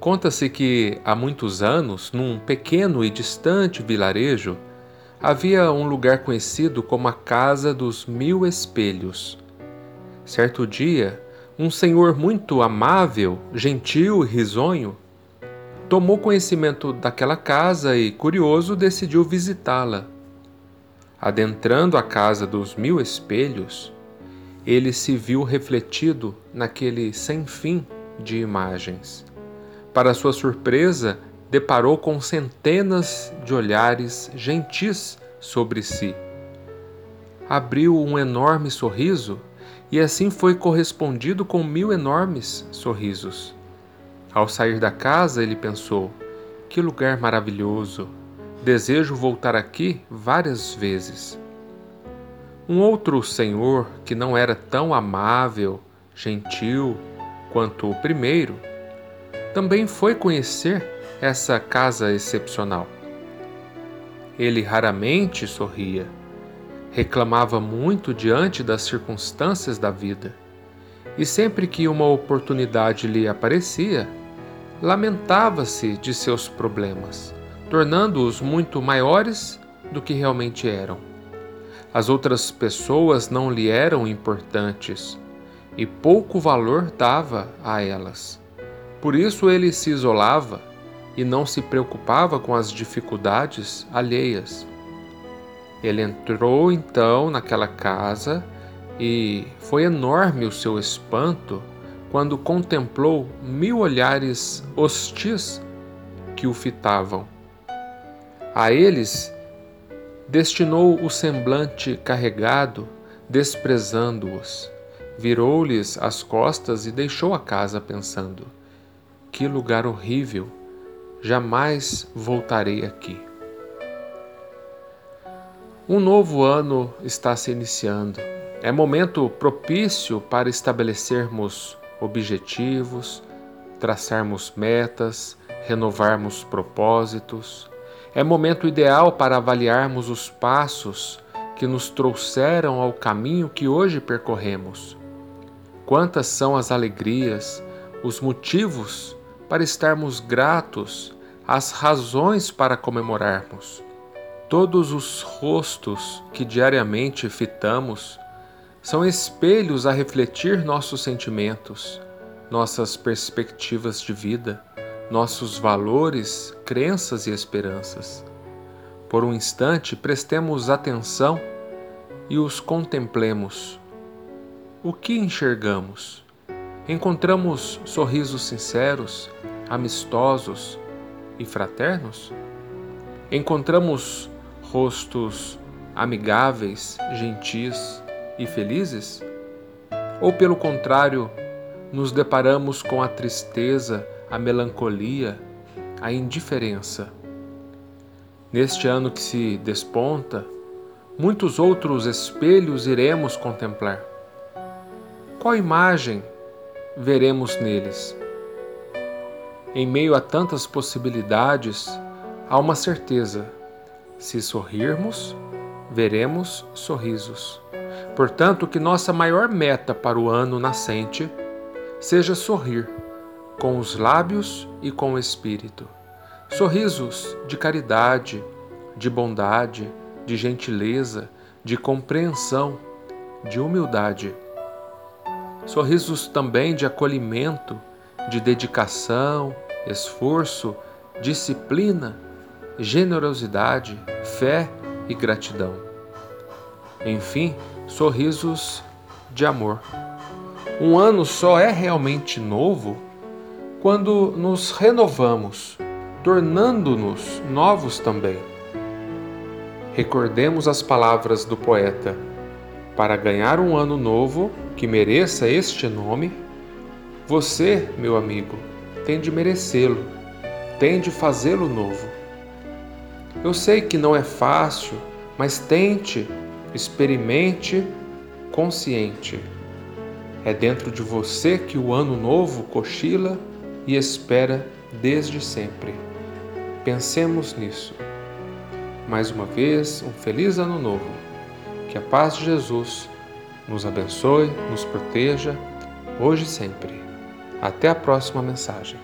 Conta-se que há muitos anos, num pequeno e distante vilarejo, havia um lugar conhecido como a Casa dos Mil Espelhos. Certo dia, um senhor muito amável, gentil e risonho tomou conhecimento daquela casa e, curioso, decidiu visitá-la. Adentrando a Casa dos Mil Espelhos, ele se viu refletido naquele sem fim de imagens. Para sua surpresa, deparou com centenas de olhares gentis sobre si. Abriu um enorme sorriso e assim foi correspondido com mil enormes sorrisos. Ao sair da casa, ele pensou: que lugar maravilhoso! Desejo voltar aqui várias vezes. Um outro senhor, que não era tão amável, gentil quanto o primeiro, também foi conhecer essa casa excepcional. Ele raramente sorria, reclamava muito diante das circunstâncias da vida, e sempre que uma oportunidade lhe aparecia, lamentava-se de seus problemas, tornando-os muito maiores do que realmente eram. As outras pessoas não lhe eram importantes e pouco valor dava a elas. Por isso ele se isolava e não se preocupava com as dificuldades alheias. Ele entrou então naquela casa e foi enorme o seu espanto quando contemplou mil olhares hostis que o fitavam. A eles destinou o semblante carregado, desprezando-os. Virou-lhes as costas e deixou a casa pensando: que lugar horrível! Jamais voltarei aqui. Um novo ano está se iniciando. É momento propício para estabelecermos objetivos, traçarmos metas, renovarmos propósitos. É momento ideal para avaliarmos os passos que nos trouxeram ao caminho que hoje percorremos. Quantas são as alegrias, os motivos para estarmos gratos, as razões para comemorarmos. Todos os rostos que diariamente fitamos são espelhos a refletir nossos sentimentos, nossas perspectivas de vida, nossos valores, crenças e esperanças. Por um instante, prestemos atenção e os contemplemos. O que enxergamos? Encontramos sorrisos sinceros, amistosos e fraternos? Encontramos rostos amigáveis, gentis e felizes? Ou, pelo contrário, nos deparamos com a tristeza, a melancolia, a indiferença? Neste ano que se desponta, muitos outros espelhos iremos contemplar. Qual imagem veremos neles? Em meio a tantas possibilidades, há uma certeza: se sorrirmos, veremos sorrisos. Portanto, que nossa maior meta para o ano nascente seja sorrir com os lábios e com o espírito. Sorrisos de caridade, de bondade, de gentileza, de compreensão, de humildade. Sorrisos também de acolhimento, de dedicação, esforço, disciplina, generosidade, fé e gratidão. Enfim, sorrisos de amor. Um ano só é realmente novo quando nos renovamos, tornando-nos novos também. Recordemos as palavras do poeta: para ganhar um ano novo que mereça este nome, você, meu amigo, tem de merecê-lo, tem de fazê-lo novo. Eu sei que não é fácil, mas tente, experimente, consciente. É dentro de você que o ano novo cochila e espera desde sempre. Pensemos nisso. Mais uma vez, um feliz ano novo. Que a paz de Jesus nos abençoe, nos proteja, hoje e sempre. Até a próxima mensagem.